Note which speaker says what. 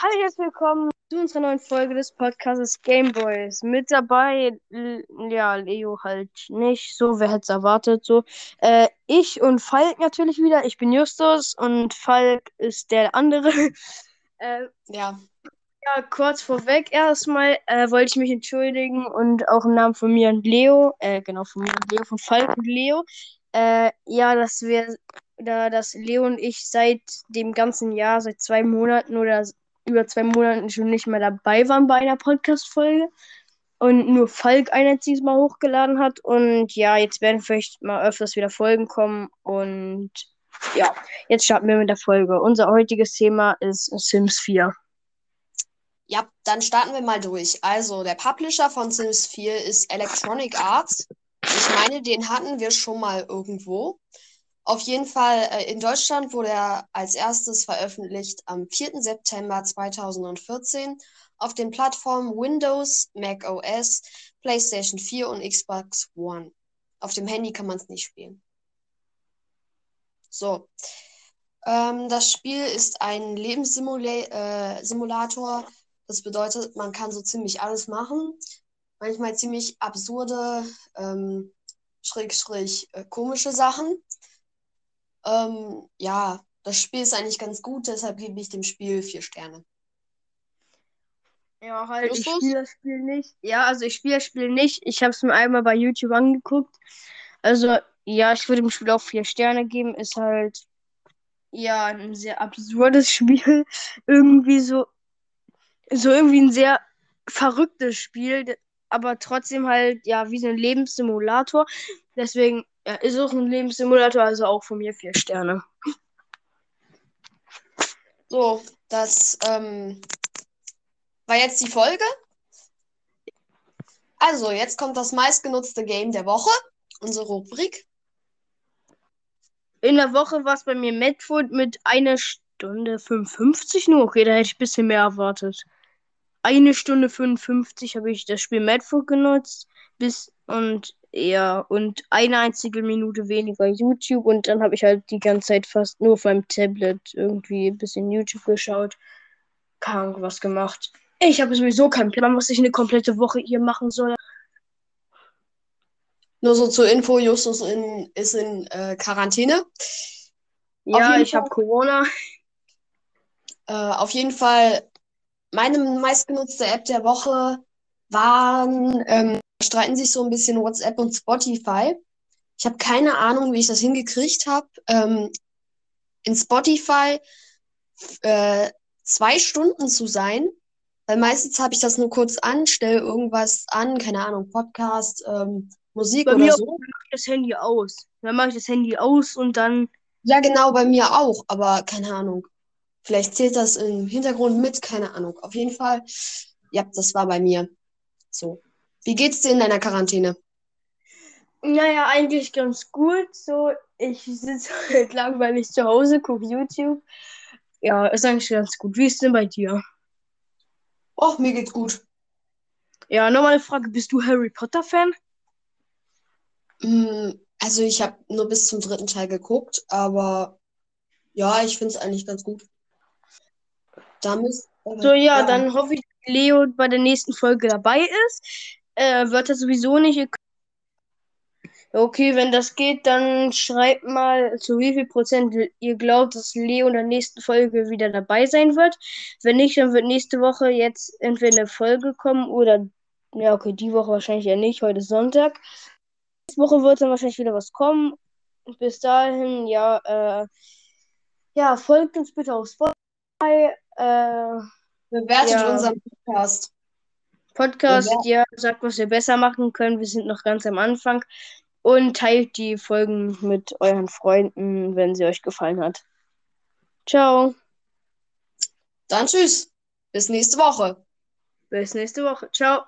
Speaker 1: Hallo, herzlich willkommen zu unserer neuen Folge des Podcasts Gameboys. Mit dabei, ja, Leo halt nicht, so, wer hätte es erwartet, so. Äh, ich und Falk natürlich wieder. Ich bin Justus und Falk ist der andere. äh,
Speaker 2: ja.
Speaker 1: Ja, kurz vorweg erstmal äh, wollte ich mich entschuldigen und auch im Namen von mir und Leo, äh, genau, von mir und Leo, von Falk und Leo, äh, ja, dass wir, da, dass Leo und ich seit dem ganzen Jahr, seit zwei Monaten oder über zwei Monaten schon nicht mehr dabei waren bei einer Podcast-Folge und nur Falk ein einziges Mal hochgeladen hat. Und ja, jetzt werden vielleicht mal öfters wieder Folgen kommen. Und ja, jetzt starten wir mit der Folge. Unser heutiges Thema ist Sims 4.
Speaker 2: Ja, dann starten wir mal durch. Also, der Publisher von Sims 4 ist Electronic Arts. Ich meine, den hatten wir schon mal irgendwo. Auf jeden Fall, äh, in Deutschland wurde er als erstes veröffentlicht am 4. September 2014 auf den Plattformen Windows, Mac OS, PlayStation 4 und Xbox One. Auf dem Handy kann man es nicht spielen. So. Ähm, das Spiel ist ein Lebenssimulator. Äh, das bedeutet, man kann so ziemlich alles machen. Manchmal ziemlich absurde, ähm, schräg, schräg, äh, komische Sachen. Ähm, ja, das Spiel ist eigentlich ganz gut, deshalb gebe ich dem Spiel vier Sterne.
Speaker 1: Ja, halt, ich spiele das Spiel nicht. Ja, also ich spiele das Spiel nicht. Ich habe es mir einmal bei YouTube angeguckt. Also, ja, ich würde dem Spiel auch vier Sterne geben. Ist halt, ja, ein sehr absurdes Spiel. irgendwie so, so irgendwie ein sehr verrücktes Spiel, aber trotzdem halt, ja, wie so ein Lebenssimulator. Deswegen ja, ist auch ein Lebenssimulator, also auch von mir vier Sterne.
Speaker 2: So, das ähm, war jetzt die Folge. Also, jetzt kommt das meistgenutzte Game der Woche, unsere Rubrik.
Speaker 1: In der Woche war es bei mir Medfood mit einer Stunde 55 nur. Okay, da hätte ich ein bisschen mehr erwartet. Eine Stunde 55 habe ich das Spiel Medfood genutzt. Bis und ja, und eine einzige Minute weniger YouTube und dann habe ich halt die ganze Zeit fast nur auf meinem Tablet irgendwie ein bisschen YouTube geschaut. Keine was gemacht. Ich habe sowieso keinen Plan, was ich eine komplette Woche hier machen soll.
Speaker 2: Nur so zur Info, Justus in, ist in äh, Quarantäne.
Speaker 1: Ja, ich habe Corona.
Speaker 2: Äh, auf jeden Fall, meine meistgenutzte App der Woche waren ähm, streiten sich so ein bisschen WhatsApp und Spotify. Ich habe keine Ahnung, wie ich das hingekriegt habe. Ähm, in Spotify äh, zwei Stunden zu sein, weil meistens habe ich das nur kurz an, stelle irgendwas an, keine Ahnung, Podcast, ähm, Musik
Speaker 1: bei
Speaker 2: oder
Speaker 1: mir
Speaker 2: so.
Speaker 1: Mache ich das Handy aus. Dann mache ich das Handy aus und dann.
Speaker 2: Ja, genau, bei mir auch, aber keine Ahnung. Vielleicht zählt das im Hintergrund mit, keine Ahnung. Auf jeden Fall, ja, das war bei mir so. Wie geht's dir in deiner Quarantäne?
Speaker 1: Naja, eigentlich ganz gut. So, ich sitze halt langweilig zu Hause, gucke YouTube. Ja, ist eigentlich ganz gut. Wie ist denn bei dir?
Speaker 2: Och, mir geht's gut.
Speaker 1: Ja, nochmal eine Frage. Bist du Harry Potter-Fan?
Speaker 2: Mm, also, ich habe nur bis zum dritten Teil geguckt, aber ja, ich finde es eigentlich ganz gut.
Speaker 1: Da müsst, so, ja, ja, dann hoffe ich, dass Leo bei der nächsten Folge dabei ist äh, Wörter sowieso nicht. Okay, wenn das geht, dann schreibt mal, zu wie viel Prozent ihr glaubt, dass Leo in der nächsten Folge wieder dabei sein wird. Wenn nicht, dann wird nächste Woche jetzt entweder eine Folge kommen oder, ja, okay, die Woche wahrscheinlich ja nicht, heute ist Sonntag. Nächste Woche wird dann wahrscheinlich wieder was kommen. Bis dahin, ja, äh, ja, folgt uns bitte auf Spotify. Äh,
Speaker 2: Bewertet ja. unseren Podcast.
Speaker 1: Podcast, ja. ja, sagt, was wir besser machen können. Wir sind noch ganz am Anfang. Und teilt die Folgen mit euren Freunden, wenn sie euch gefallen hat. Ciao.
Speaker 2: Dann tschüss. Bis nächste Woche.
Speaker 1: Bis nächste Woche. Ciao.